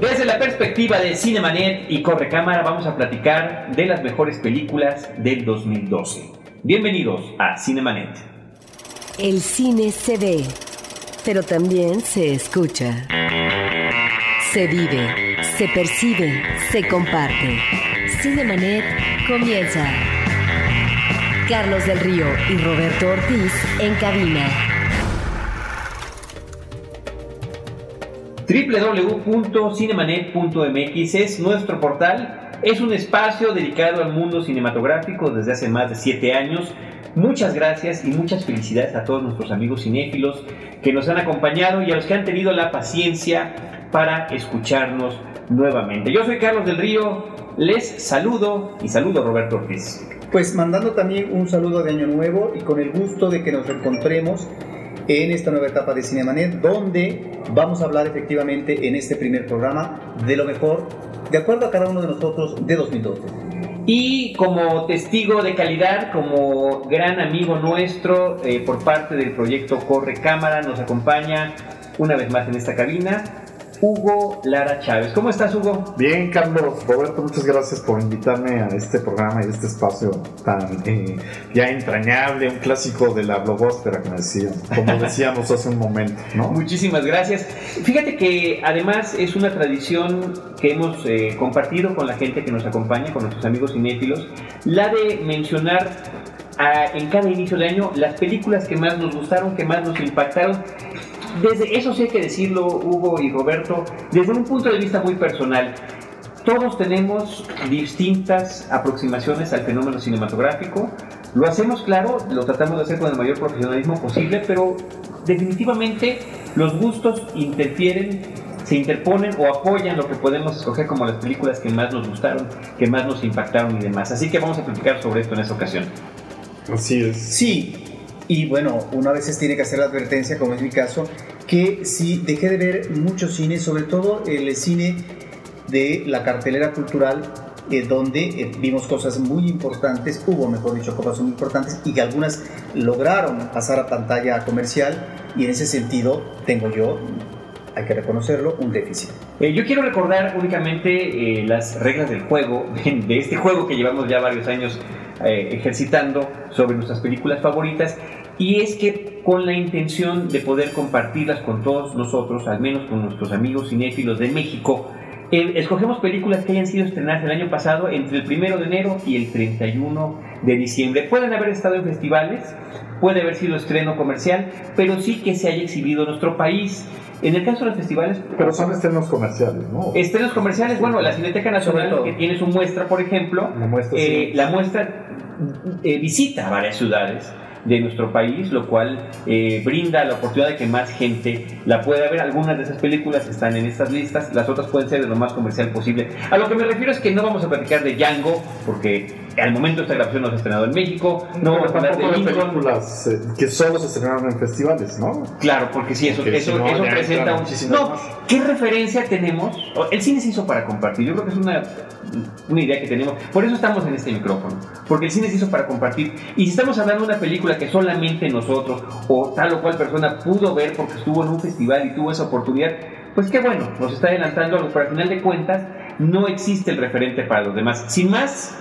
Desde la perspectiva de Cinemanet y Corre Cámara vamos a platicar de las mejores películas del 2012. Bienvenidos a Cinemanet. El cine se ve, pero también se escucha. Se vive, se percibe, se comparte. Cinemanet comienza. Carlos del Río y Roberto Ortiz en cabina. www.cinemanet.mx es nuestro portal. Es un espacio dedicado al mundo cinematográfico desde hace más de 7 años. Muchas gracias y muchas felicidades a todos nuestros amigos cinéfilos que nos han acompañado y a los que han tenido la paciencia para escucharnos nuevamente. Yo soy Carlos del Río, les saludo y saludo a Roberto Ortiz. Pues mandando también un saludo de Año Nuevo y con el gusto de que nos encontremos en esta nueva etapa de Cinemanet, donde vamos a hablar efectivamente en este primer programa de lo mejor, de acuerdo a cada uno de nosotros, de 2012. Y como testigo de calidad, como gran amigo nuestro eh, por parte del proyecto Corre Cámara, nos acompaña una vez más en esta cabina Hugo Lara Chávez. ¿Cómo estás, Hugo? Bien, Carlos. Roberto, muchas gracias por invitarme a este programa y este espacio tan eh, ya entrañable, un clásico de la blogósfera, como, decía, como decíamos hace un momento. ¿no? Muchísimas gracias. Fíjate que además es una tradición que hemos eh, compartido con la gente que nos acompaña, con nuestros amigos cinéfilos, la de mencionar a, en cada inicio de año las películas que más nos gustaron, que más nos impactaron desde eso sí hay que decirlo, Hugo y Roberto, desde un punto de vista muy personal. Todos tenemos distintas aproximaciones al fenómeno cinematográfico. Lo hacemos, claro, lo tratamos de hacer con el mayor profesionalismo posible, pero definitivamente los gustos interfieren, se interponen o apoyan lo que podemos escoger como las películas que más nos gustaron, que más nos impactaron y demás. Así que vamos a platicar sobre esto en esta ocasión. Así es. Sí, y bueno, uno a veces tiene que hacer la advertencia, como es mi caso, que sí dejé de ver mucho cine, sobre todo el cine de la cartelera cultural, eh, donde eh, vimos cosas muy importantes, hubo, mejor dicho, cosas muy importantes y que algunas lograron pasar a pantalla comercial y en ese sentido tengo yo hay que reconocerlo, un déficit. Eh, yo quiero recordar únicamente las reglas del juego, de este juego que llevamos ya varios años eh, ejercitando sobre nuestras películas favoritas y es que con la intención de poder compartirlas con todos nosotros, al menos con nuestros amigos cinéfilos de México, eh, escogemos películas que hayan sido estrenadas el año pasado entre el 1 de enero y el 31 de diciembre. Pueden haber estado en festivales, puede haber sido estreno comercial, pero sí que se haya exhibido en nuestro país. En el caso de los festivales... Pero son estrenos comerciales, ¿no? Estrenos comerciales, bueno, la Cineteca Nacional que tiene su muestra, por ejemplo, la muestra, eh, la muestra eh, visita varias ciudades de nuestro país, lo cual eh, brinda la oportunidad de que más gente la pueda ver. Algunas de esas películas están en estas listas, las otras pueden ser de lo más comercial posible. A lo que me refiero es que no vamos a platicar de Django, porque al momento esta grabación no se ha estrenado en México. No vamos a hablar de películas eh, que solo se estrenaron en festivales, ¿no? Claro, porque sí, eso, eso, eso presenta un... No, ¿qué referencia tenemos? El cine se hizo para compartir. Yo creo que es una, una idea que tenemos. Por eso estamos en este micrófono. Porque el cine se hizo para compartir. Y si estamos hablando de una película que solamente nosotros o tal o cual persona pudo ver porque estuvo en un festival y tuvo esa oportunidad, pues qué bueno, nos está adelantando algo, pero al final de cuentas no existe el referente para los demás. Sin más,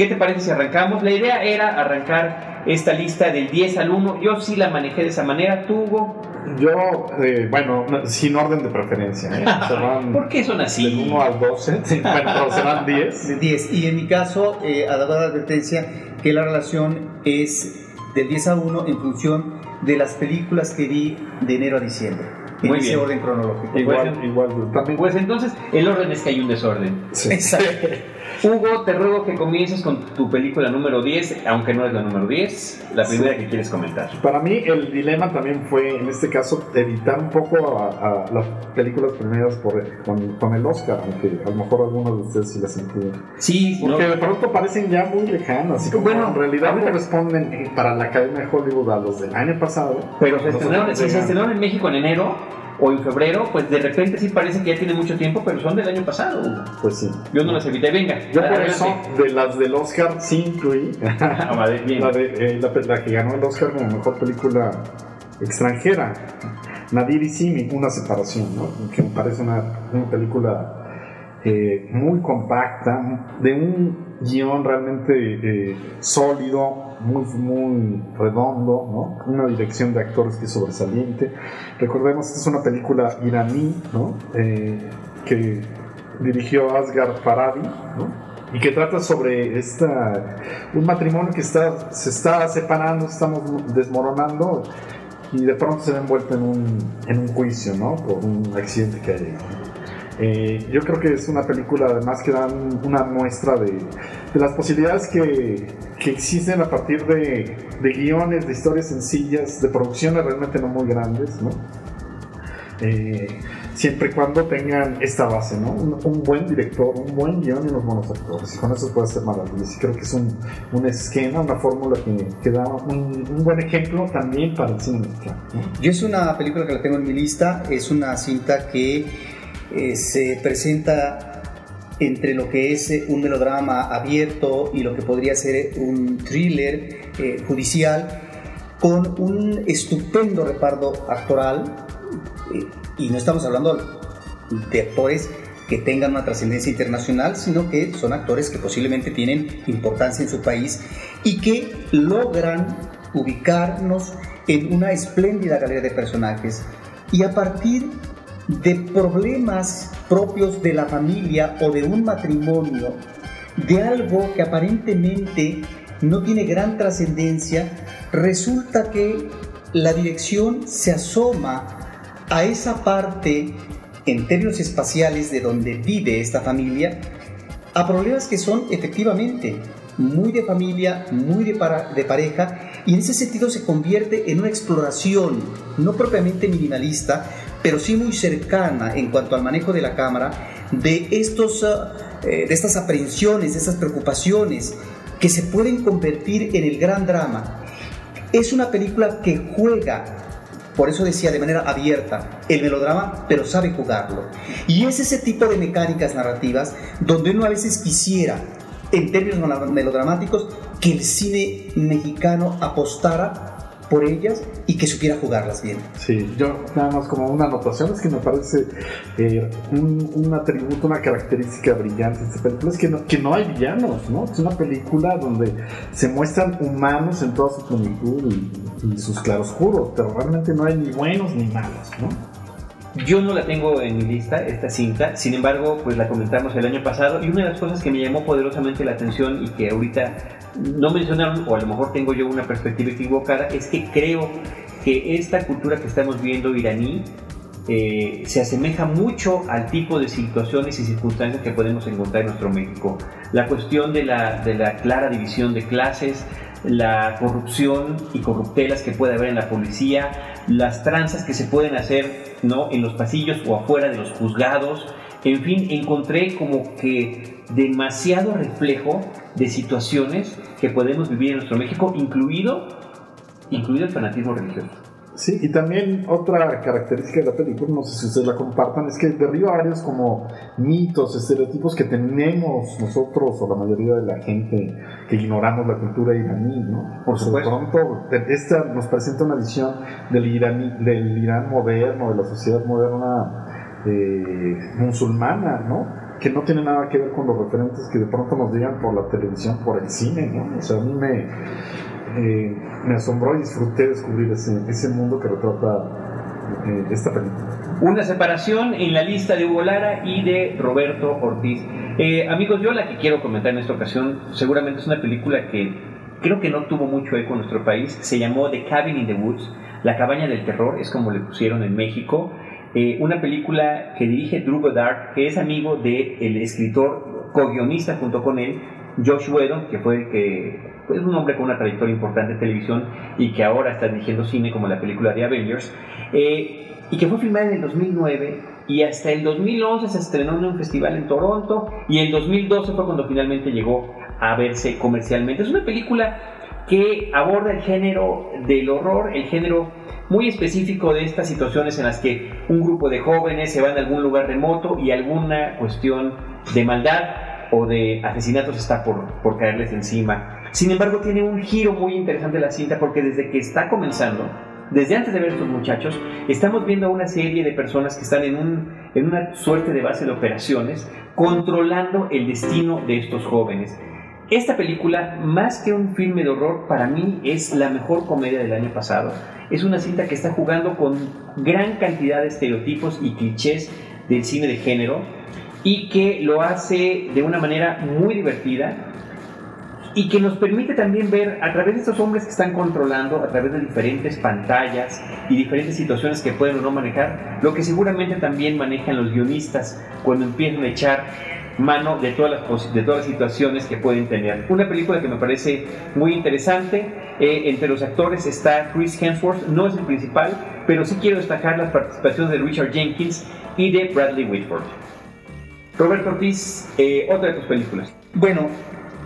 ¿Qué te parece si arrancamos? La idea era arrancar esta lista del 10 al 1. Yo sí la manejé de esa manera. ¿Tú, Hugo? Yo, eh, bueno, sin orden de preferencia. ¿eh? ¿Por qué son así? Del 1 al 12. bueno, serán 10. De 10. Y en mi caso, eh, a la advertencia que la relación es del 10 a 1 en función de las películas que vi de enero a diciembre. En Muy ese bien. orden cronológico. Igual, igual. También. Pues entonces, el orden es que hay un desorden. Sí. Exacto. Hugo, te ruego que comiences con tu película número 10, aunque no es la número 10, la primera que quieres comentar. Para mí el dilema también fue, en este caso, evitar un poco a, a las películas primeras por, con, con, el Oscar, aunque a lo mejor algunos de ustedes sí las incluyen. Sí, porque no. de pronto parecen ya muy lejanas, así como bueno, en realidad ahorita responden eh, para la Academia de Hollywood a los del año pasado. Pero se estrenaron, se estrenaron en México en enero, o en febrero, pues de repente sí parece que ya tiene mucho tiempo, pero son del año pasado. Pues sí. Yo no las evité. Venga. Yo por eso, de las del Oscar, sí incluí Ah, la, de, eh, la, la, que ganó el Oscar como mejor película extranjera. Nadir y Simi, una separación, ¿no? que me parece una, una película eh, muy compacta, de un guion realmente eh, sólido, muy, muy redondo, ¿no? una dirección de actores que es sobresaliente. Recordemos que es una película iraní ¿no? Eh, que dirigió Asghar Farhadi ¿no? y que trata sobre esta, un matrimonio que está, se está separando, estamos desmoronando y de pronto se ve envuelto en un, en un juicio, ¿no? Por un accidente que hay. Eh, yo creo que es una película además que da una muestra de, de las posibilidades que, que, existen a partir de, de, guiones, de historias sencillas, de producciones realmente no muy grandes, ¿no? Eh, siempre y cuando tengan esta base, ¿no? Un, buen director, un buen guion y unos buenos actores. Y con eso puede ser maravilloso. Y creo que es un, un esquema, una fórmula que, que da un, un, buen ejemplo también para el cine mexicano. Yo es una película que la tengo en mi lista, es una cinta que eh, se presenta entre lo que es eh, un melodrama abierto y lo que podría ser un thriller eh, judicial con un estupendo reparto actoral eh, y no estamos hablando de actores que tengan una trascendencia internacional, sino que son actores que posiblemente tienen importancia en su país y que logran ubicarnos en una espléndida galería de personajes. Y a partir de problemas propios de la familia o de un matrimonio, de algo que aparentemente no tiene gran trascendencia, resulta que la dirección se asoma a esa parte en términos espaciales de donde vive esta familia, a problemas que son efectivamente muy de familia, muy de, para, de pareja, y en ese sentido se convierte en una exploración, no propiamente minimalista, pero sí muy cercana en cuanto al manejo de la cámara, de, estos, eh, de estas aprehensiones, de estas preocupaciones que se pueden convertir en el gran drama. Es una película que juega por eso decía de manera abierta el melodrama, pero sabe jugarlo. Y es ese tipo de mecánicas narrativas donde uno a veces quisiera, en términos melodramáticos, que el cine mexicano apostara por ellas y que supiera jugarlas bien. Sí, yo nada más como una anotación es que me parece eh, un, un, atributo, una característica brillante de esta película, es que no, que no hay villanos, ¿no? Es una película donde se muestran humanos en toda su plenitud y, y sus claroscuros, pero realmente no hay ni buenos ni malos, ¿no? Yo no la tengo en mi lista, esta cinta, sin embargo, pues la comentamos el año pasado y una de las cosas que me llamó poderosamente la atención y que ahorita no mencionaron, o a lo mejor tengo yo una perspectiva equivocada, es que creo que esta cultura que estamos viendo iraní eh, se asemeja mucho al tipo de situaciones y circunstancias que podemos encontrar en nuestro México. La cuestión de la, de la clara división de clases, la corrupción y corruptelas que puede haber en la policía, las tranzas que se pueden hacer ¿no? en los pasillos o afuera de los juzgados. En fin, encontré como que demasiado reflejo de situaciones que podemos vivir en nuestro México, incluido, incluido el fanatismo religioso. Sí, y también otra característica de la película, no sé si ustedes la compartan, es que derriba varios como mitos, estereotipos que tenemos nosotros o la mayoría de la gente que ignoramos la cultura iraní, ¿no? Por supuesto. De pronto, esta nos presenta una visión del, iraní, del Irán moderno, de la sociedad moderna musulmana, ¿no? que no tiene nada que ver con los referentes que de pronto nos digan por la televisión, por el cine, ¿no? O sea, a mí me, eh, me asombró y disfruté descubrir ese, ese mundo que retrata eh, esta película. Una separación en la lista de Hugo Lara y de Roberto Ortiz. Eh, amigos, yo la que quiero comentar en esta ocasión seguramente es una película que creo que no tuvo mucho eco en nuestro país. Se llamó The Cabin in the Woods, La cabaña del terror, es como le pusieron en México. Eh, una película que dirige Drew Goddard, que es amigo del el escritor, co-guionista junto con él, Josh Whedon, que fue el que es un hombre con una trayectoria importante en televisión y que ahora está dirigiendo cine como la película de Avengers, eh, y que fue filmada en el 2009 y hasta el 2011 se estrenó en un festival en Toronto y en 2012 fue cuando finalmente llegó a verse comercialmente. Es una película que aborda el género del horror, el género muy específico de estas situaciones en las que un grupo de jóvenes se van a algún lugar remoto y alguna cuestión de maldad o de asesinatos está por, por caerles encima. Sin embargo, tiene un giro muy interesante la cinta porque desde que está comenzando, desde antes de ver a estos muchachos, estamos viendo a una serie de personas que están en, un, en una suerte de base de operaciones, controlando el destino de estos jóvenes. Esta película, más que un filme de horror, para mí es la mejor comedia del año pasado. Es una cinta que está jugando con gran cantidad de estereotipos y clichés del cine de género y que lo hace de una manera muy divertida y que nos permite también ver a través de estos hombres que están controlando, a través de diferentes pantallas y diferentes situaciones que pueden o no manejar, lo que seguramente también manejan los guionistas cuando empiezan a echar mano de todas las, de todas las situaciones que pueden tener. Una película que me parece muy interesante. Eh, entre los actores está Chris Hemsworth, no es el principal, pero sí quiero destacar las participaciones de Richard Jenkins y de Bradley Whitford. Roberto Ortiz, eh, otra de tus películas. Bueno,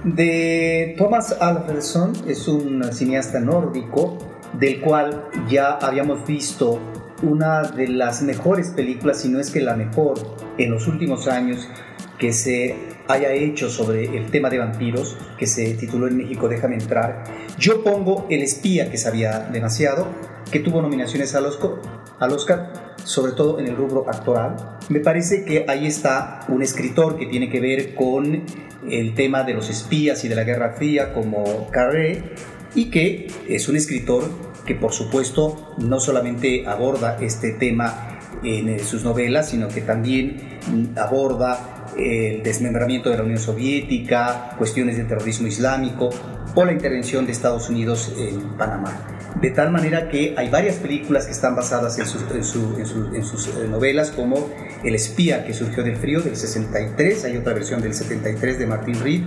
de Thomas Alfredson es un cineasta nórdico del cual ya habíamos visto una de las mejores películas, si no es que la mejor, en los últimos años que se haya hecho sobre el tema de vampiros, que se tituló en México Déjame entrar. Yo pongo El espía, que sabía demasiado, que tuvo nominaciones al Oscar, al Oscar, sobre todo en el rubro actoral. Me parece que ahí está un escritor que tiene que ver con el tema de los espías y de la Guerra Fría como Carré y que es un escritor que por supuesto no solamente aborda este tema en sus novelas, sino que también aborda el desmembramiento de la Unión Soviética, cuestiones de terrorismo islámico o la intervención de Estados Unidos en Panamá. De tal manera que hay varias películas que están basadas en sus, eh, novelas, como El espía que surgió del frío del 63, hay otra versión del 73 de Martin Reed,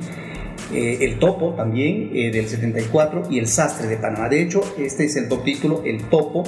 eh, El Topo también eh, del 74 y El Sastre de Panamá. De hecho, este es el título, El Topo,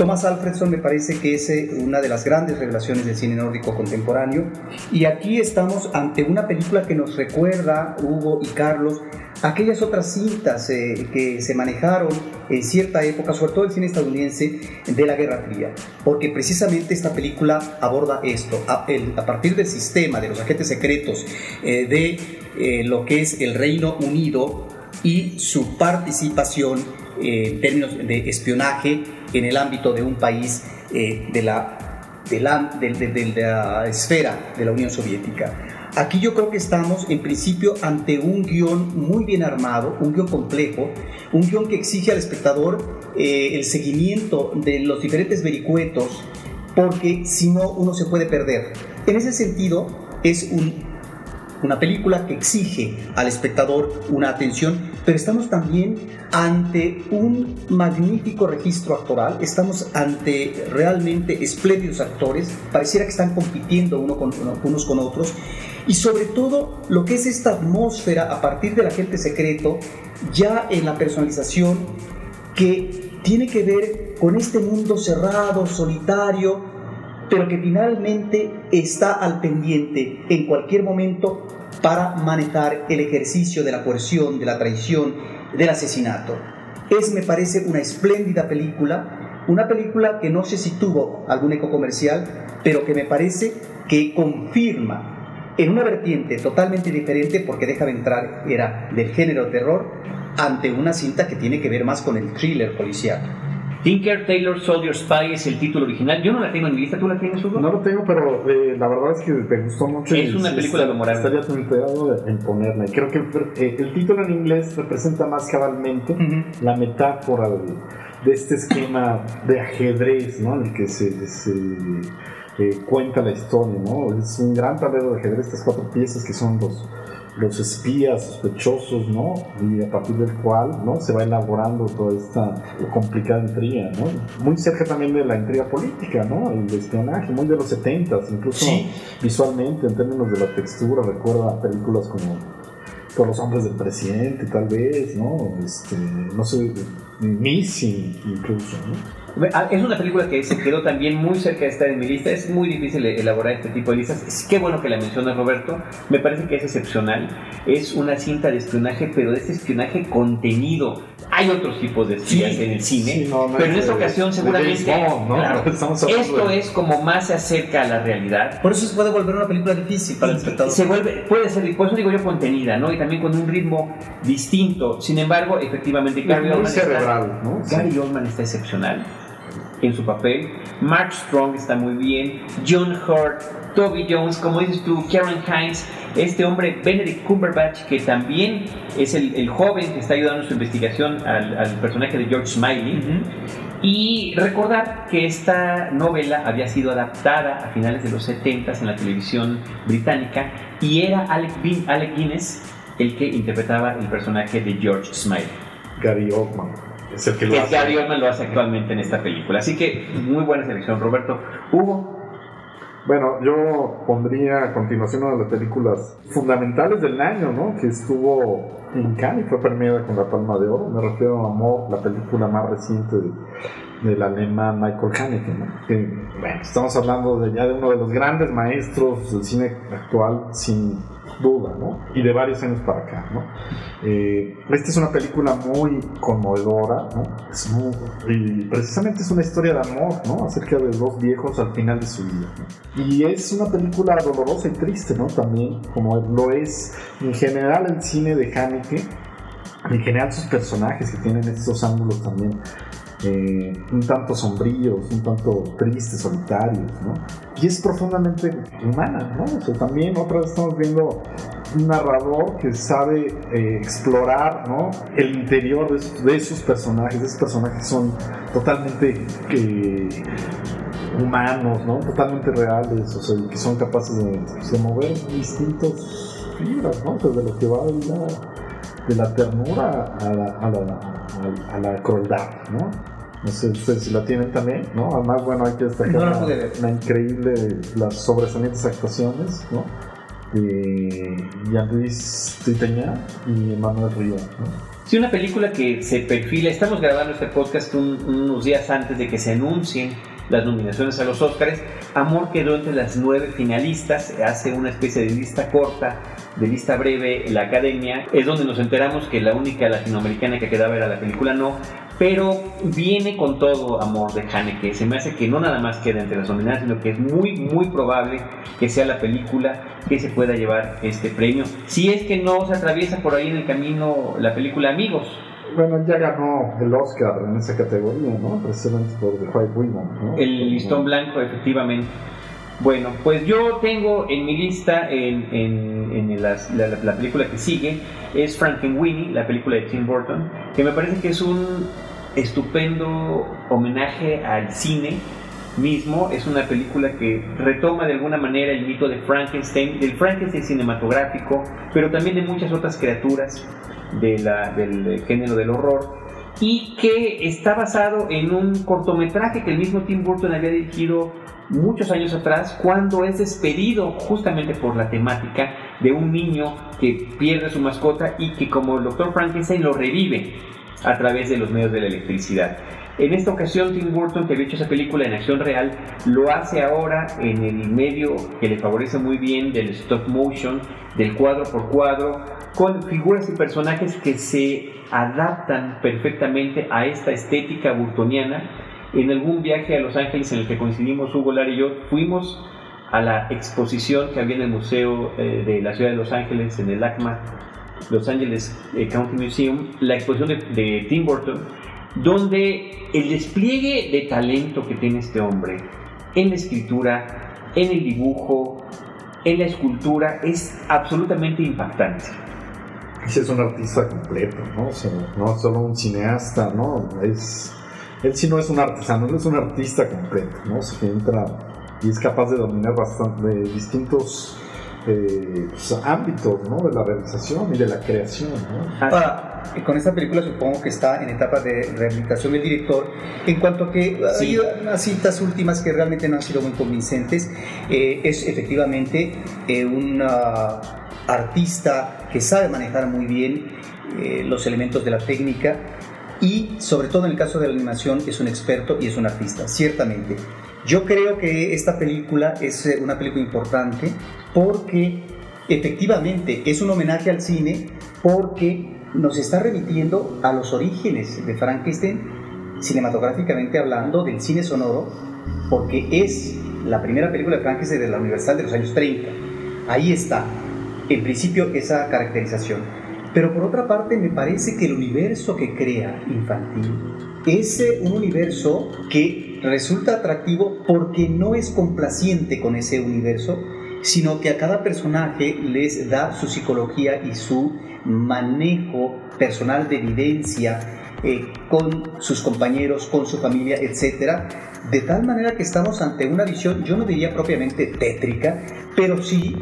Thomas Alfredson me parece que es eh, una de las grandes revelaciones del cine nórdico contemporáneo. Y aquí estamos ante una película que nos recuerda, Hugo y Carlos, aquellas otras cintas eh, que se manejaron en cierta época, sobre todo el cine estadounidense, de la Guerra Fría, porque precisamente esta película aborda esto, a, partir del sistema de los agentes secretos eh, de lo que es el Reino Unido y su participación en términos de espionaje en el ámbito de un país eh, de, la, de, la, de, la esfera de la Unión Soviética. Aquí yo creo que estamos en principio ante un guion muy bien armado, un guion complejo, un guion que exige al espectador eh, el seguimiento de los diferentes vericuetos, porque si no uno se puede perder. En ese sentido es un una película que exige al espectador una atención, pero estamos también ante un magnífico registro actoral, estamos ante realmente espléndidos actores, pareciera que están compitiendo unos con otros, y sobre todo lo que es esta atmósfera a partir del agente secreto, ya en la personalización, que tiene que ver con este mundo cerrado, solitario, pero que finalmente está al pendiente en cualquier momento para manejar el ejercicio de la coerción, de la traición, del asesinato. Es, me parece, una espléndida película, una película que no sé si tuvo algún eco comercial, pero que me parece que confirma en una vertiente totalmente diferente, porque deja de entrar, era del género terror, ante una cinta que tiene que ver más con el thriller policial. Tinker Taylor Soldier Spy es el título original. Yo no la tengo en mi lista, ¿tú la tienes, Hugo? No lo tengo, pero eh, la verdad es que te gustó mucho. Es una película memorable. Estaría tentado en ponerla. Creo que eh, el título en inglés representa más cabalmente la metáfora de, este esquema de ajedrez, ¿no? En el que se, se eh, cuenta la historia, ¿no? Es un gran tablero de ajedrez, estas cuatro piezas que son los los espías sospechosos, ¿no? Y a partir del cual, ¿no? Se va elaborando toda esta complicada intriga, ¿no? Muy cerca también de la intriga política, ¿no? El espionaje, muy de los 70 incluso visualmente, en términos de la textura, recuerda películas como con los hombres del presidente, tal vez, ¿no? Este, no sé, Missing incluso, ¿no? Es una película que se quedó también muy cerca de estar en mi lista. Es muy difícil elaborar este tipo de listas. Qué bueno que la mencionas, Roberto. Me parece que es excepcional. Es una cinta de espionaje, pero de este espionaje contenido. Hay otros tipos de espías en el cine, Sí, no, no pero en es esta ocasión seguramente ¿no? claro, esto es como más se acerca a la realidad. Por eso se puede volver una película difícil para el espectador. Se vuelve, puede ser, por eso digo yo contenida, ¿no? Y también con un ritmo distinto. Sin embargo, efectivamente, Gary Oldman, está. Sí. Gary Oldman está excepcional en su papel. Mark Strong está muy bien. John Hurt, Toby Jones, como dices tú, Karen Hines, este hombre Benedict Cumberbatch, que también es el, el joven que está ayudando en su investigación al, al personaje de George Smiley. Y recordar que esta novela había sido adaptada a finales de los 70 en la televisión británica y era Alec, Bin- Alec Guinness el que interpretaba el personaje de George Smiley. Gary Oldman es el que lo Que hace. Gary Oldman lo hace actualmente en esta película. Así que muy buena selección, Roberto. Hugo, Bueno, yo pondría a continuación una de las películas fundamentales del año, ¿no? Que estuvo en Cannes y fue premiada con la Palma de Oro. Me refiero a Amor, la película más reciente de- del alemán Michael Haneke, ¿no? Que, bueno, estamos hablando de ya de uno de los grandes maestros del cine actual, sin duda, ¿no? Y de varios años para acá, ¿no? Eh, esta es una película muy conmovedora, ¿no? Es muy- y precisamente es una historia de amor, ¿no? Acerca de dos viejos al final de su vida. ¿no? Y es una película dolorosa y triste, ¿no? También, como lo es en general el cine de Haneke, en general sus personajes que tienen estos ángulos también eh, un tanto sombríos, un tanto tristes, solitarios, ¿no? Y es profundamente humana, ¿no? O sea, también otra vez estamos viendo un narrador que sabe eh, explorar, ¿no? El interior de, de sus personajes, esos personajes son totalmente eh, humanos, ¿no? Totalmente reales, o sea, que son capaces de, de mover distintos fibras, ¿no? Desde lo que va de la, de la ternura a la, a la, a- a la crueldad, ¿no? No sé ustedes si la tienen también, ¿no? Además, bueno, hay que destacar No la la, increíble, las sobresalientes actuaciones, ¿no? De Jean-Louis Triteña y Manuel Río, ¿no? Sí, una película que se perfila. Estamos grabando este podcast un- unos días antes de que se anuncien las nominaciones a los Oscars. Amor quedó entre las nueve finalistas. Hace una especie de lista corta, de lista breve, la academia. Es donde nos enteramos que la única latinoamericana que quedaba era la película No. Pero viene con todo Amor de Haneke. Se me hace que no nada más queda entre las nominadas, sino que es muy, muy probable que sea la película que se pueda llevar este premio. Si es que no se atraviesa por ahí en el camino la película Amigos. Bueno, ya ganó el Oscar en esa categoría, ¿no? Precisamente por The White ¿no? El listón blanco, efectivamente. Bueno, pues yo tengo en mi lista, en, en- en las- la, la película que sigue, es Frankenweenie, la película de Tim Burton, que me parece que es un estupendo homenaje al cine mismo. Es una película que retoma de alguna manera el mito de Frankenstein, del Frankenstein cinematográfico, pero también de muchas otras criaturas de la- del género del horror y que está basado en un cortometraje que el mismo Tim Burton había dirigido muchos años atrás cuando es despedido justamente por la temática de un niño que pierde su mascota y que como el Dr. Frankenstein lo revive a través de los medios de la electricidad. En esta ocasión Tim Burton, que había hecho esa película en acción real, lo hace ahora en el medio que le favorece muy bien del stop motion, del cuadro por cuadro, con figuras y personajes que se adaptan perfectamente a esta estética burtoniana. En algún viaje a Los Ángeles en el que coincidimos Hugo Lara y yo, fuimos a la exposición que había en el Museo eh, de la Ciudad de Los Ángeles, en el ACMA, Los Angeles eh, County Museum, la exposición de, de Tim Burton, donde el despliegue de talento que tiene este hombre en la escritura, en el dibujo, en la escultura, es absolutamente impactante. Es un artista completo, ¿no? O sea, no es solo un cineasta, ¿no? Es, él sí no es un artesano, él es un artista completo, ¿no? O sea, que entra y es capaz de dominar bastante de distintos eh, pues, ámbitos, ¿no? De la realización y de la creación, ¿no? Ahora, con esta película supongo que está en etapa de rehabilitación del director. En cuanto a que Sí. hay unas citas últimas que realmente no han sido muy convincentes, eh, es efectivamente eh, un ah, artista que sabe manejar muy bien eh, los elementos de la técnica y sobre todo en el caso de la animación es un experto y es un artista, ciertamente. Yo creo que esta película es eh, una película importante porque efectivamente es un homenaje al cine porque nos está remitiendo a los orígenes de Frankenstein, cinematográficamente hablando, del cine sonoro, porque es la primera película de Frankenstein de la Universal de los años 30. Ahí está, en principio, esa caracterización. Pero por otra parte, me parece que el universo que crea infantil es un universo que resulta atractivo porque no es complaciente con ese universo, sino que a cada personaje les da su psicología y su manejo personal de evidencia eh, con sus compañeros, con su familia, etc. De tal manera que estamos ante una visión, yo no diría propiamente tétrica, pero sí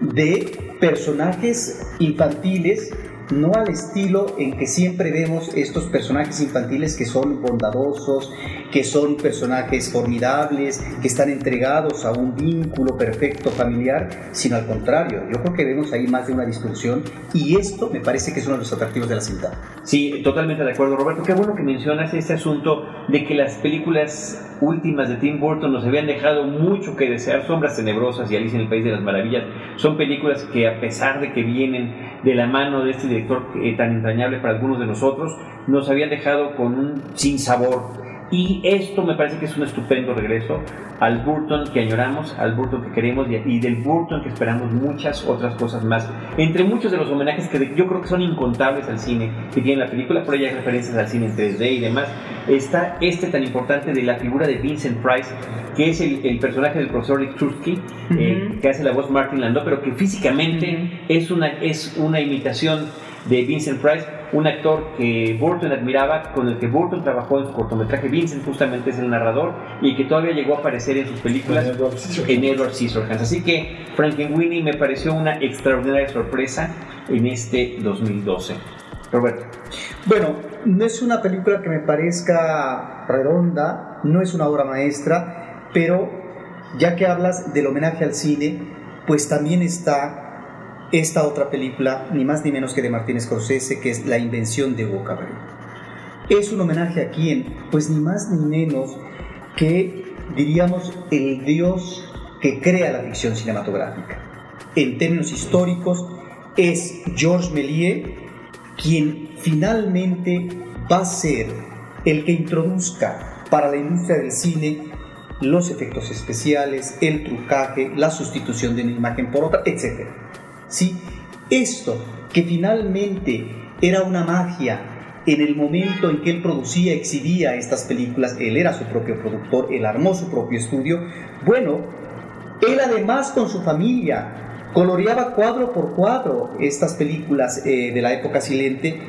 de personajes infantiles no al estilo en que siempre vemos estos personajes infantiles que son bondadosos, que son personajes formidables, que están entregados a un vínculo perfecto familiar, sino al contrario, yo creo que vemos ahí más de una distorsión y esto me parece que es uno de los atractivos de la cinta. Sí, totalmente de acuerdo, Roberto. Qué bueno que mencionas este asunto de que las películas últimas de Tim Burton nos habían dejado mucho que desear. Sombras Tenebrosas y Alicia en el País de las Maravillas son películas que a pesar de que vienen de la mano de este director eh, tan entrañable para algunos de nosotros, nos habían dejado con un sinsabor y esto me parece que es un estupendo regreso al Burton que añoramos, al Burton que queremos y, del Burton que esperamos muchas otras cosas más. Entre muchos de los homenajes que yo creo que son incontables al cine que tiene la película, por ahí hay referencias al cine en 3D y demás, está este tan importante de la figura de Vincent Price, que es el, personaje del profesor Rick eh, que hace la voz Martin Landau, pero que físicamente es, una, es una imitación de Vincent Price, un actor que Burton admiraba, con el que Burton trabajó en su cortometraje. Vincent justamente es el narrador y que todavía llegó a aparecer en sus películas en Edward Scissorhands. Así que Frankenweenie me pareció una extraordinaria sorpresa en este 2012. Roberto. Bueno, no es una película que me parezca redonda, no es una obra maestra, pero ya que hablas del homenaje al cine, pues también está esta otra película, ni más ni menos que de Martin Scorsese, que es La invención de Boca Es un homenaje a quién? Pues ni más ni menos que, diríamos, el dios que crea la ficción cinematográfica. En términos históricos, es Georges Méliès quien finalmente va a ser el que introduzca para la industria del cine los efectos especiales, el trucaje, la sustitución de una imagen por otra, etc. ¿sí? Esto, que finalmente era una magia en el momento en que él producía, exhibía estas películas, él era su propio productor, él armó su propio estudio, bueno, él además con su familia coloreaba cuadro por cuadro estas películas eh, de la época silente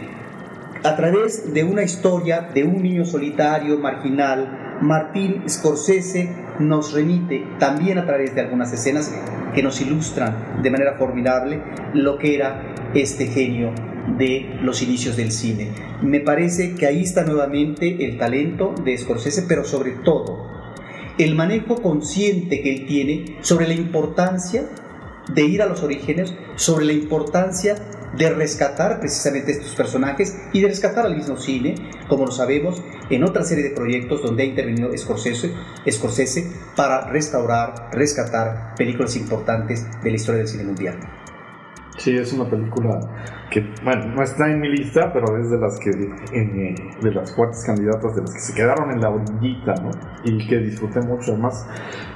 a través de una historia de un niño solitario, marginal, Martín Scorsese nos remite también a través de algunas escenas que nos ilustran de manera formidable lo que era este genio de los inicios del cine. Me parece que ahí está nuevamente el talento de Scorsese, pero sobre todo el manejo consciente que él tiene sobre la importancia de ir a los orígenes, sobre la importancia de rescatar precisamente estos personajes y de rescatar al mismo cine, como lo sabemos, en otra serie de proyectos donde ha intervenido Scorsese, Scorsese para restaurar, rescatar películas importantes de la historia del cine mundial. Sí, es una película que, bueno, no está en mi lista, pero es de las que, eh, de las fuertes candidatas, de las que se quedaron en la orillita, ¿no? Y que disfruté mucho. Además,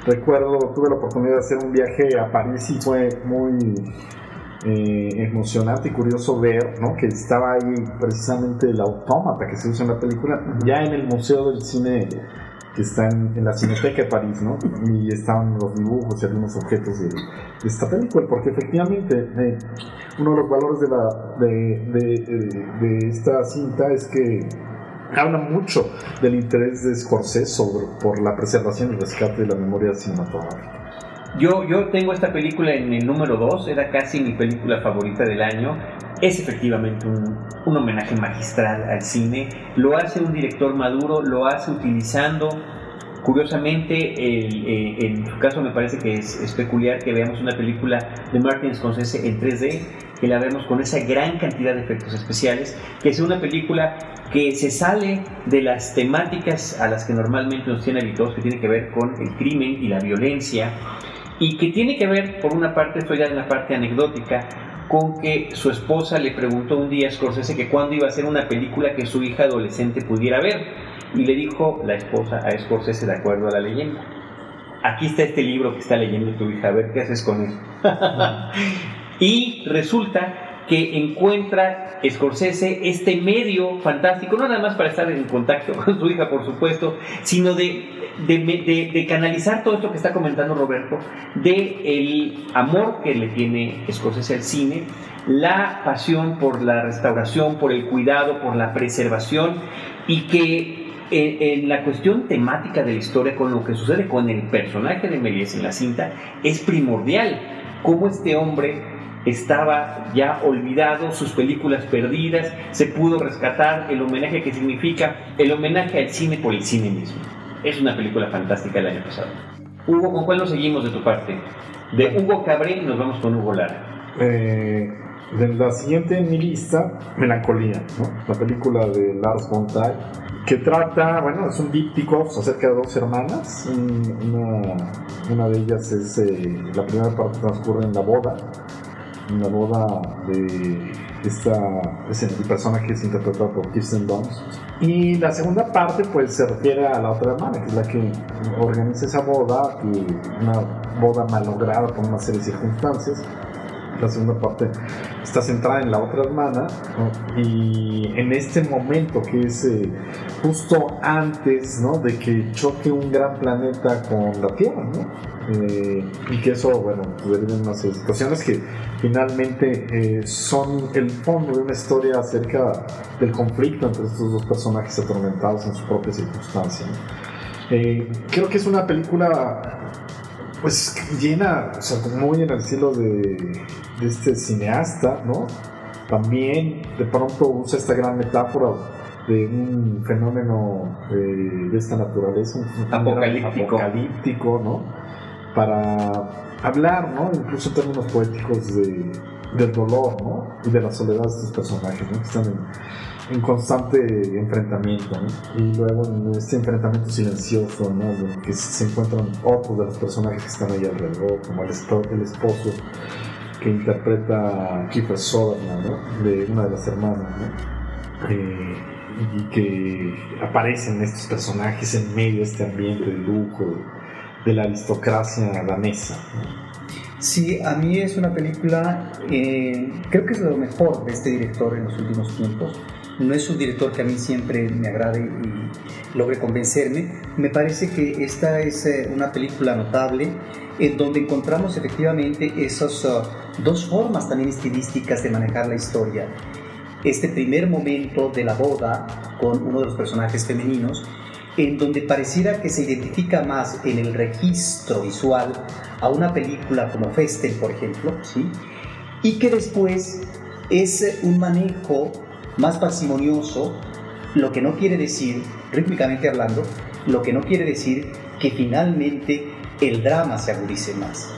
recuerdo, tuve la oportunidad de hacer un viaje a París y fue muy eh, emocionante y curioso ver ¿no? que estaba ahí precisamente el autómata que se usa en la película, ya en el Museo del Cine que está en, la Cineteca de París, ¿no? Y estaban los dibujos y algunos objetos de, esta película, porque efectivamente eh, uno de los valores de, la, de, de, de, esta cinta es que habla mucho del interés de Scorsese sobre, por la preservación y rescate de la memoria cinematográfica. Yo, yo tengo esta película en el número 2, era casi mi película favorita del año. Es efectivamente un, un homenaje magistral al cine. Lo hace un director maduro, lo hace utilizando Curiosamente, eh, en su caso me parece que es, es, peculiar que veamos una película de Martin Scorsese en 3D, que la vemos con esa gran cantidad de efectos especiales, que es una película que se sale de las temáticas a las que normalmente nos tiene habituados, que tiene que ver con el crimen y la violencia, y que tiene que ver, por una parte, esto ya en la parte anecdótica, con que su esposa le preguntó un día a Scorsese que cuándo iba a hacer una película que su hija adolescente pudiera ver. Y le dijo la esposa a Scorsese de acuerdo a la leyenda. Aquí está este libro que está leyendo tu hija, a ver qué haces con él. y resulta que encuentra Scorsese este medio fantástico, no nada más para estar en contacto con su hija, por supuesto, sino de, de, canalizar todo esto que está comentando Roberto, de el amor que le tiene Scorsese al cine, la pasión por la restauración, por el cuidado, por la preservación, y que en, la cuestión temática de la historia, con lo que sucede con el personaje de Méliès en la cinta, es primordial. Cómo este hombre estaba ya olvidado, sus películas perdidas, se pudo rescatar el homenaje que significa el homenaje al cine por el cine mismo. Es una película fantástica el año pasado. Hugo, ¿con cuál nos seguimos de tu parte? De Hugo Cabré nos vamos con Hugo Lara. Eh, de la siguiente en mi lista, Melancolía, la película de Lars von Trier, que trata, bueno, es un díptico acerca de dos hermanas. Una, una de ellas es, eh, la primera parte transcurre en la boda la boda de esta el personaje que es interpretado por Kirsten Dunst. Y la segunda parte pues se refiere a la otra hermana, que es la que organiza esa boda, una boda malograda por una serie de circunstancias. La segunda parte está centrada en la otra hermana y en este momento que es eh, justo antes ¿no? de que choque un gran planeta con la Tierra. ¿no? Eh, y que eso, bueno, deriva en unas situaciones que finalmente eh, son el fondo de una historia acerca del conflicto entre estos dos personajes atormentados en su propia circunstancia. Eh, creo que es una película pues llena, o sea, muy en el estilo de, de este cineasta, ¿no? También de pronto usa esta gran metáfora de un fenómeno de esta naturaleza, un apocalíptico. apocalíptico, ¿no? para hablar, ¿no? Incluso en términos poéticos de, del dolor, ¿no? Y de la soledad de estos personajes, ¿no? Que están en, constante enfrentamiento. Y luego en este enfrentamiento silencioso, ¿no? En que se encuentran otros de los personajes que están ahí alrededor, como el, el esposo que interpreta Kiefer Sutherland, ¿no? De una de las hermanas, ¿no? Eh, y que aparecen estos personajes en medio de este ambiente de lujo, de la aristocracia danesa. Sí, a mí es una película, eh, creo que es lo mejor de este director en los últimos tiempos. No es un director que a mí siempre me agrade y logre convencerme. Me parece que esta es eh, una película notable en donde encontramos efectivamente esas uh, dos formas también estilísticas de manejar la historia. Este primer momento de la boda con uno de los personajes femeninos en donde pareciera que se identifica más en el registro visual a una película como Festel, por ejemplo, ¿sí? y que después es un manejo más parsimonioso, lo que no quiere decir, rítmicamente hablando, lo que no quiere decir que finalmente el drama se agudice más.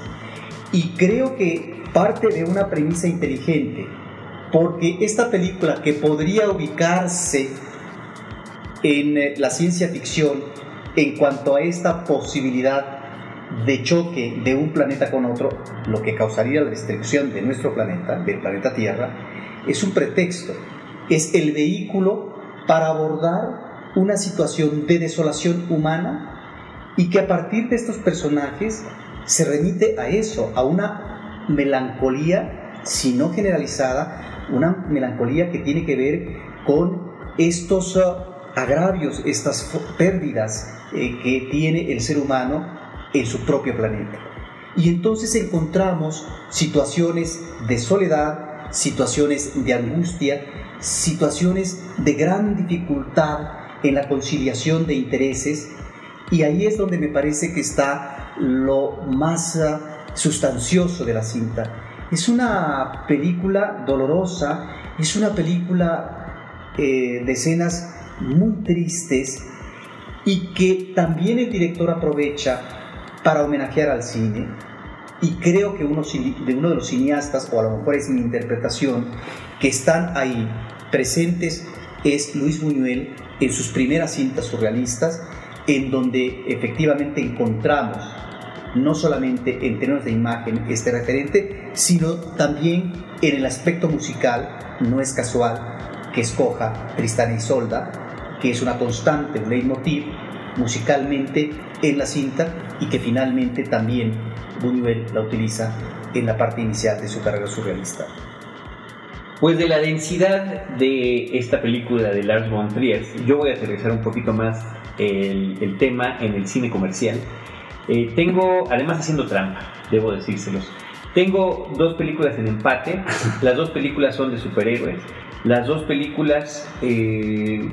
Y creo que parte de una premisa inteligente, porque esta película que podría ubicarse en eh, la ciencia ficción en cuanto a esta posibilidad de choque de un planeta con otro, lo que causaría la destrucción de nuestro planeta, del planeta Tierra, es un pretexto, es el vehículo para abordar una situación de desolación humana y que a partir de estos personajes se remite a eso, a una melancolía, si no generalizada, una melancolía que tiene que ver con estos uh, agravios, estas pérdidas eh, que tiene el ser humano en su propio planeta. Y entonces encontramos situaciones de soledad, situaciones de angustia, situaciones de gran dificultad en la conciliación de intereses. Y ahí es donde me parece que está lo más ah, sustancioso de la cinta. Es una película dolorosa, es una película eh, de escenas muy tristes y que también el director aprovecha para homenajear al cine. Y creo que uno de uno de los cineastas, o a lo mejor es mi interpretación, que están ahí presentes es Luis Buñuel en sus primeras cintas surrealistas, en donde efectivamente encontramos no solamente en términos de imagen este referente, sino también en el aspecto musical, no es casual que escoja Tristán y Isolda, que es una constante, un leitmotiv musicalmente en la cinta y que finalmente también Buñuel la utiliza en la parte inicial de su carrera surrealista. Pues de la densidad de esta película de Lars von Trier, yo voy a aterrizar un poquito más el, el tema en el cine comercial. Eh, tengo, además haciendo trampa, debo decírselos, tengo dos películas en empate, las dos películas son de superhéroes, las dos películas eh,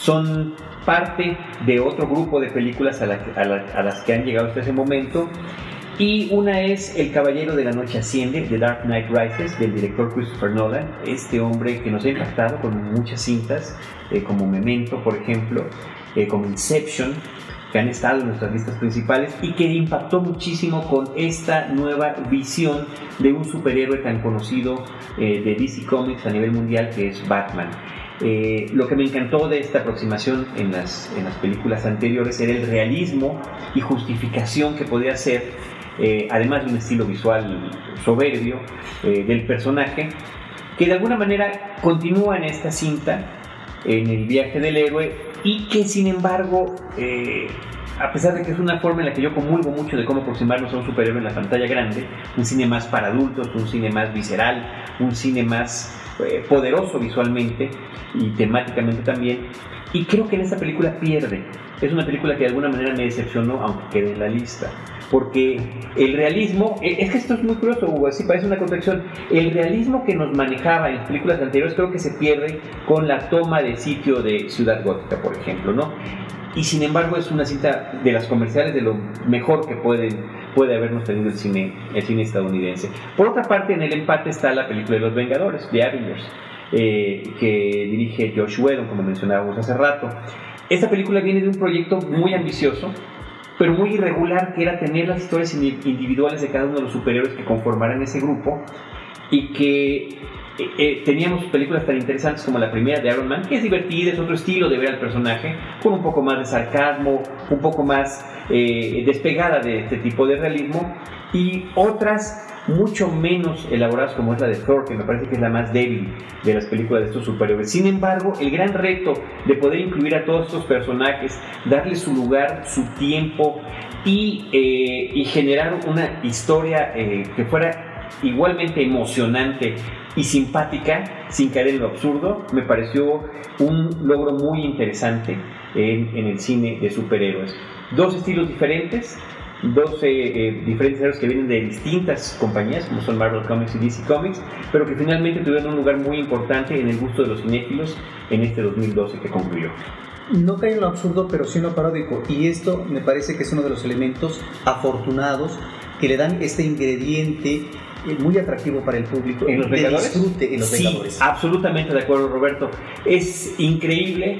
son parte de otro grupo de películas a, las que han llegado hasta ese momento. Y una es El Caballero de la Noche Asciende, The Dark Knight Rises, del director Christopher Nolan, este hombre que nos ha impactado con muchas cintas, eh, como Memento, por ejemplo, eh, como Inception, que han estado en nuestras listas principales y que impactó muchísimo con esta nueva visión de un superhéroe tan conocido eh, de DC Comics a nivel mundial que es Batman. Eh, lo que me encantó de esta aproximación en las, en las películas anteriores era el realismo y justificación que podía hacer, eh, además de un estilo visual soberbio del personaje, que de alguna manera continúa en esta cinta, en el viaje del héroe, y que sin embargo a pesar de que es una forma en la que yo comulgo mucho de cómo aproximarnos a un superhéroe en la pantalla grande, un cine más para adultos, un cine más visceral, un cine más eh, poderoso visualmente y temáticamente también. Y creo que en esta película pierde. Es una película que de alguna manera me decepcionó, aunque quede en la lista. Porque el realismo, eh, es que esto es muy curioso, Hugo, así parece una contradicción. El realismo que nos manejaba en las películas anteriores creo que se pierde con la toma de sitio de Ciudad Gótica, por ejemplo, ¿no? y sin embargo es una cinta de las comerciales de lo mejor que puede, puede habernos tenido el cine, el cine estadounidense. Por otra parte, en el empate está la película de los Vengadores, The Avengers, eh, que dirige Josh Whedon, como mencionábamos hace rato. Esta película viene de un proyecto muy ambicioso, pero muy irregular, que era tener las historias individuales de cada uno de los superhéroes que conformaran ese grupo y que eh, eh, teníamos películas tan interesantes como la primera de Iron Man, que es divertida, es otro estilo de ver al personaje, con un poco más de sarcasmo, un poco más eh, despegada de este tipo de realismo, y otras mucho menos elaboradas como es la de Thor, que me parece que es la más débil de las películas de estos superhéroes. Sin embargo, el gran reto de poder incluir a todos estos personajes, darle su lugar, su tiempo y, y generar una historia que fuera igualmente emocionante y simpática, sin caer en lo absurdo, me pareció un logro muy interesante en, el cine de superhéroes. Dos estilos diferentes, dos eh, eh, diferentes héroes que vienen de distintas compañías, como son Marvel Comics y DC Comics, pero que finalmente tuvieron un lugar muy importante en el gusto de los cinéfilos en este 2012 que concluyó. No cae en lo absurdo, pero sí en lo paródico. Y esto me parece que es uno de los elementos afortunados que le dan este ingrediente muy atractivo para el público. ¿En los Vengadores? disfrute en los sí, Vengadores. Absolutamente de acuerdo, Roberto. Es increíble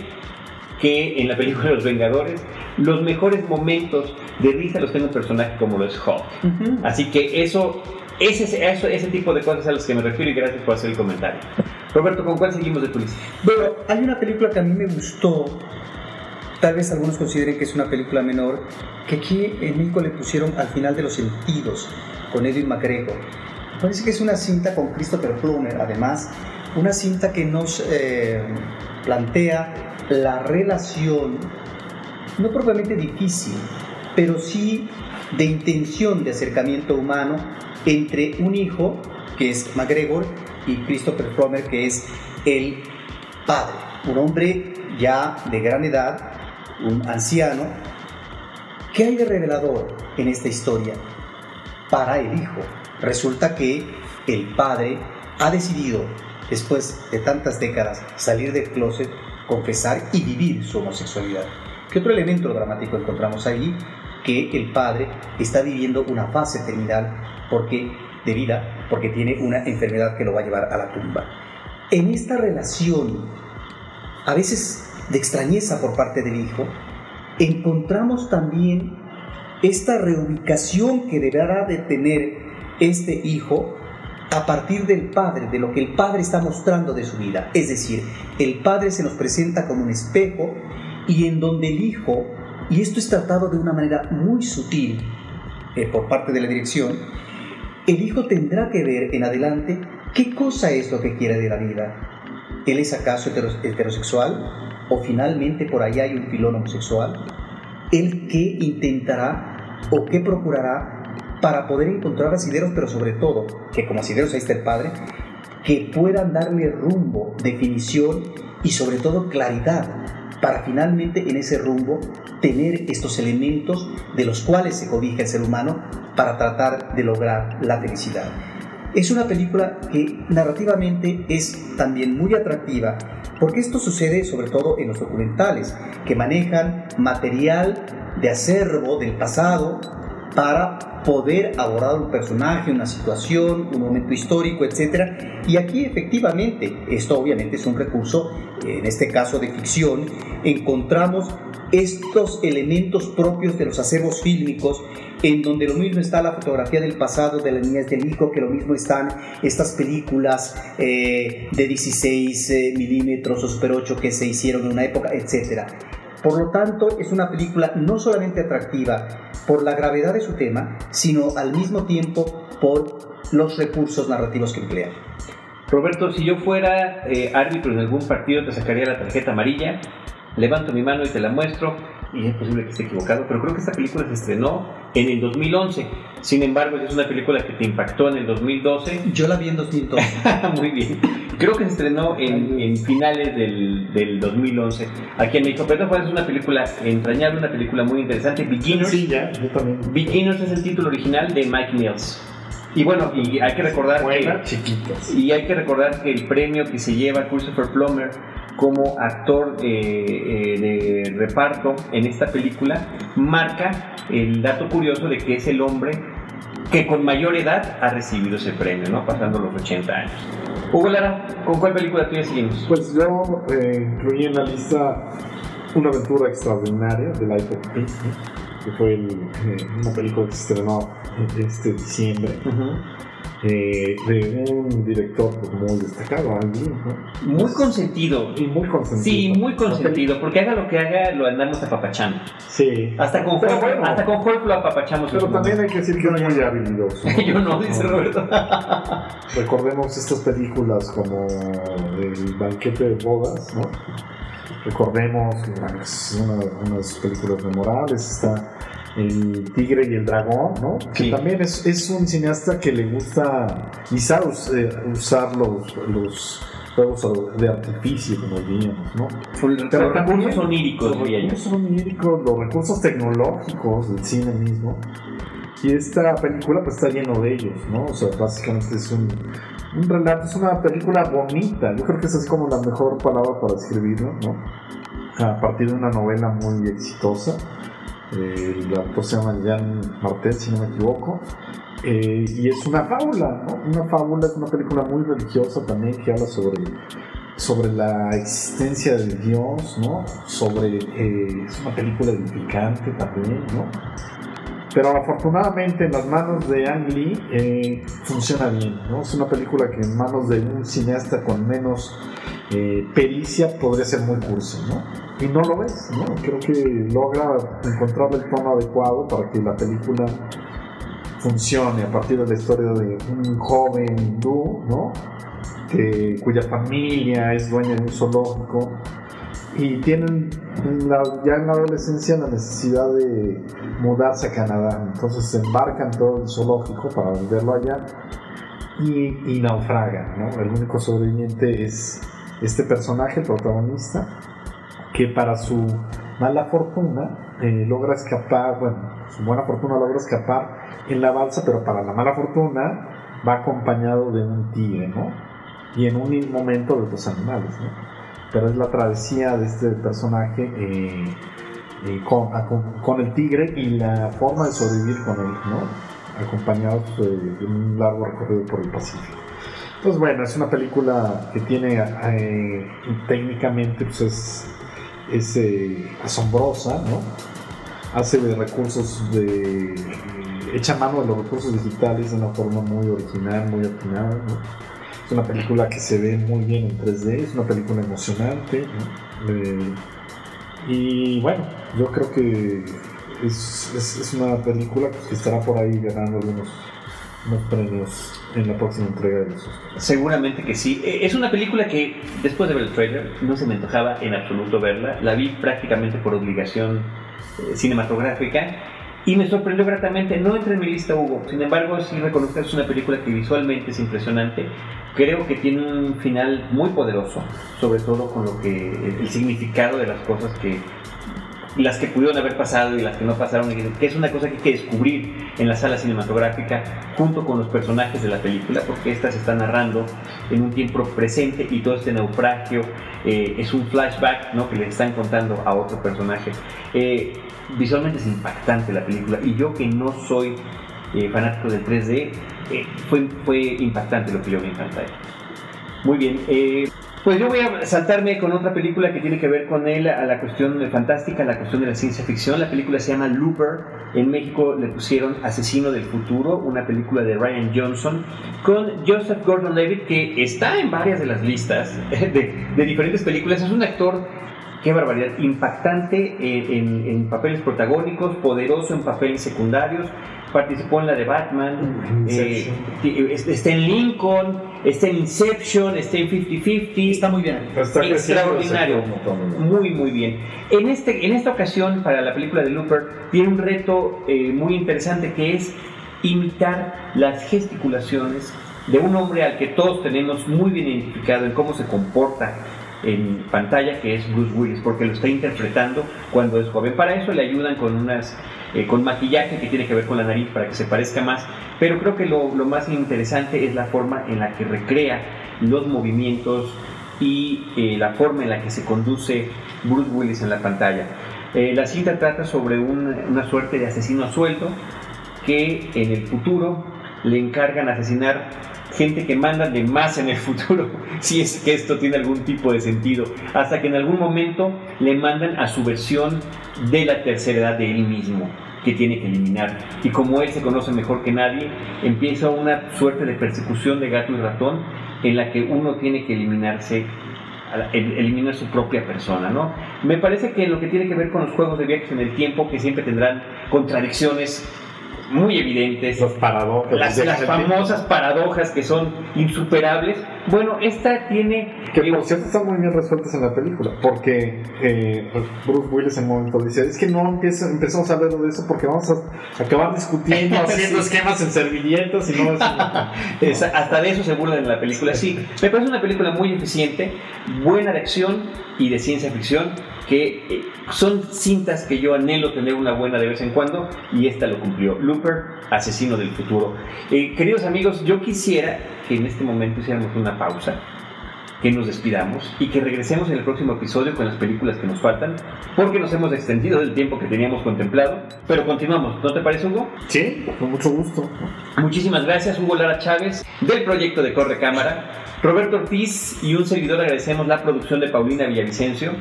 que en la película de los Vengadores los mejores momentos de risa los tenga un personaje como lo es Hulk. Así que eso, ese, eso, ese tipo de cosas a las que me refiero y gracias por hacer el comentario. Roberto, ¿con cuál seguimos de tu lista? Bueno, hay una película que a mí me gustó, tal vez algunos consideren que es una película menor, que aquí en México le pusieron al final de los sentidos, con Edwin McGregor. Parece que es una cinta con Christopher Plummer, además, una cinta que nos eh, plantea la relación, no propiamente difícil, pero sí de intención de acercamiento humano entre un hijo, que es McGregor, y Christopher Plummer, que es el padre, un hombre ya de gran edad, un anciano. ¿Qué hay de revelador en esta historia para el hijo? Resulta que el padre ha decidido, después de tantas décadas, salir del closet, confesar y vivir su homosexualidad. ¿Qué otro elemento dramático encontramos ahí? Que el padre está viviendo una fase terminal porque, de vida porque tiene una enfermedad que lo va a llevar a la tumba. En esta relación, a veces de extrañeza por parte del hijo, encontramos también esta reubicación que deberá de tener este hijo a partir del padre, de lo que el padre está mostrando de su vida. Es decir, el padre se nos presenta como un espejo y en donde el hijo, y esto es tratado de una manera muy sutil, eh, por parte de la dirección, el hijo tendrá que ver en adelante qué cosa es lo que quiere de la vida. ¿Él es acaso heterosexual? ¿O finalmente por ahí hay un filón homosexual? ¿Él qué intentará o qué procurará para poder encontrar asideros, pero sobre todo, que como asideros ahí está el padre, que puedan darle rumbo, definición y sobre todo claridad para finalmente en ese rumbo tener estos elementos de los cuales se cobija el ser humano para tratar de lograr la felicidad. Es una película que narrativamente es también muy atractiva porque esto sucede sobre todo en los documentales que manejan material de acervo del pasado para poder abordar un personaje, una situación, un momento histórico, etc. Y aquí efectivamente, esto obviamente es un recurso, en este caso de ficción, encontramos estos elementos propios de los acervos fílmicos, en donde lo mismo está la fotografía del pasado de la niñez del hijo, que lo mismo están estas películas eh, de 16 eh, milímetros o Super 8 que se hicieron en una época, etc. Por lo tanto, es una película no solamente atractiva por la gravedad de su tema, sino al mismo tiempo por los recursos narrativos que emplea. Roberto, si yo fuera eh, árbitro en algún partido, te sacaría la tarjeta amarilla, levanto mi mano y te la muestro, y es posible que esté equivocado, pero creo que esta película se estrenó en el 2011. Sin embargo, es una película que te impactó en el 2012. Yo la vi en 2012. Muy bien. Creo que se estrenó en, finales del, del, 2011 aquí en México. Pero es una película entrañable, una película muy interesante. Beginners. Sí, ya, yo también. Beginners es el título original de Mike Mills. Y bueno, y hay que recordar Buena, chiquitas. y hay que recordar que el premio que se lleva Christopher Plummer como actor eh, eh, de reparto en esta película marca el dato curioso de que es el hombre que con mayor edad ha recibido ese premio, ¿no? Pasando los 80 años. Hugo Lara, ¿con cuál película tú seguimos? Pues yo eh, incluí en la lista Una aventura extraordinaria de Life of Pi, que fue una película que se estrenó este diciembre. Eh, de un director pues, muy destacado, alguien, Muy consentido. Y muy consentido. Sí, muy consentido, porque haga lo que haga, lo andamos apapachando. Sí. Hasta con Hulk, bueno, hasta con Hulk lo apapachamos. Pero también hay que decir que es muy habilidoso. Yo no, dice Roberto. Recordemos estas películas como El banquete de bodas, ¿no? Recordemos una, unas películas memorables, está el tigre y el dragón, ¿no? Que también es, es, un cineasta que le gusta quizá eh, usar los, los juegos de artificio, como diríamos, ¿no? Pero recursos oníricos, los recursos oníricos, los recursos tecnológicos del cine mismo. Y esta película pues está lleno de ellos, ¿no? O sea, básicamente es un, un relato, es una película bonita. Yo creo que esa es como la mejor palabra para describirlo, ¿no? A partir de una novela muy exitosa actor se llama Jan Martel, si no me equivoco. Eh, y es una fábula, ¿no? Una fábula, es una película muy religiosa también que habla sobre, sobre la existencia de Dios, ¿no? Sobre, eh, es una película edificante también, ¿no? Pero afortunadamente en las manos de Ang Lee eh, funciona bien, ¿no? Es una película que en manos de un cineasta con menos pericia podría ser muy cursi, ¿no? Y no lo ves, ¿no? Creo que logra encontrar el tono adecuado para que la película funcione a partir de la historia de un joven hindú, ¿no? Cuya familia es dueña de un zoológico y tienen ya en la adolescencia la necesidad de mudarse a Canadá. Entonces se embarcan todo el zoológico para venderlo allá y, y naufragan, ¿no? El único sobreviviente es este personaje, el protagonista, que para su mala fortuna eh, logra escapar, bueno, su buena fortuna logra escapar en la balsa, pero para la mala fortuna va acompañado de un tigre, ¿no? Y en un momento de otros animales, ¿no? Pero es la travesía de este personaje eh, eh, con, el tigre y la forma de sobrevivir con él, ¿no? Acompañados de un largo recorrido por el Pacífico. Pues bueno, es una película que tiene técnicamente, pues es es eh, asombrosa, ¿no? Hace de recursos de. echa mano de los recursos digitales de una forma muy original, muy atinada, Es una película que se ve muy bien en 3D, es una película emocionante, eh, y bueno, yo creo que es, es, es una película que estará por ahí ganando algunos unos premios en la próxima entrega de los Oscars. Seguramente que sí. Eh, Es una película que después de ver el trailer no se me antojaba en absoluto verla. La vi prácticamente por obligación eh, cinematográfica y me sorprendió gratamente. No entra en mi lista, Hugo. Sin embargo, sí reconozco que es una película que visualmente es impresionante. Creo que tiene un final muy poderoso, sobre todo con lo que el significado de las cosas que las que pudieron haber pasado y las que no pasaron, que es una cosa que hay que descubrir en la sala cinematográfica junto con los personajes de la película, porque esta se está narrando en un tiempo presente y todo este naufragio eh, es un flashback ¿no? que le están contando a otro personaje. Eh, visualmente es impactante la película y yo que no soy eh, fanático del 3D, eh, fue, fue impactante lo que yo vi en pantalla. Muy bien, eh, pues yo voy a saltarme con otra película que tiene que ver con él, a la cuestión fantástica, a la cuestión de la ciencia ficción. La película se llama Looper. En México le pusieron Asesino del Futuro, una película de Ryan Johnson, con Joseph Gordon-Levitt, que está en varias de las listas de, de diferentes películas. Es un actor qué barbaridad, impactante en, en- en papeles protagónicos, poderoso en papeles secundarios, participó en la de Batman, eh, está en Lincoln, está en Inception, está en 50-50. Está muy bien. Está extraordinario. Muy, muy bien. En, este, en esta ocasión, para la película de Looper, tiene un reto eh, muy interesante que es imitar las gesticulaciones de un hombre al que todos tenemos muy bien identificado en cómo se comporta en pantalla, que es Bruce Willis, porque lo está interpretando cuando es joven. Para eso le ayudan con unas eh, con maquillaje que tiene que ver con la nariz para que se parezca más, pero creo que lo, lo más interesante es la forma en la que recrea los movimientos y eh, la forma en la que se conduce Bruce Willis en la pantalla. Eh, la cinta trata sobre un- una suerte de asesino a que en el futuro le encargan asesinar gente que mandan de más en el futuro, si es que esto tiene algún tipo de sentido, hasta que en algún momento le mandan a su versión de la tercera edad de él mismo que tiene que eliminar. Y como él se conoce mejor que nadie, empieza una suerte de persecución de gato y ratón en la que uno tiene que eliminarse eliminar su propia persona, ¿no? Me parece que lo que tiene que ver con los juegos de viajes en el tiempo, que siempre tendrán contradicciones muy evidentes, Las paradojas. las, las famosas paradojas que son insuperables. Bueno, esta tiene... Que digo, por cierto están muy bien resueltas en la película, porque eh, Bruce Willis en un momento dice, es que no empieza, empezamos a hablar de eso porque vamos a acabar discutiendo, haciendo esquemas en servilletas y no es... es- hasta de eso se burlan en la película. Sí, me parece una película muy eficiente, buena de acción y de ciencia ficción, que eh, son cintas que yo anhelo tener una buena de vez en cuando, y esta lo cumplió. Looper, Asesino del Futuro. Eh, queridos amigos, yo quisiera que en este momento hiciéramos una pausa, que nos despidamos y que regresemos en el próximo episodio con las películas que nos faltan, porque nos hemos extendido del tiempo que teníamos contemplado, pero continuamos, ¿no te parece, Hugo? Sí, con mucho gusto. Muchísimas gracias, Hugo Lara Chávez, del proyecto de Corre Cámara. Roberto Ortiz y un servidor agradecemos la producción de Paulina Villavicencio.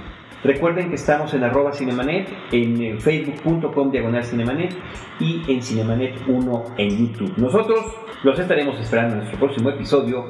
Recuerden que estamos en arroba cinemanet, en eh, facebook.com diagonal cinemanet y en cinemanet 1 en YouTube. Nosotros los estaremos esperando en nuestro próximo episodio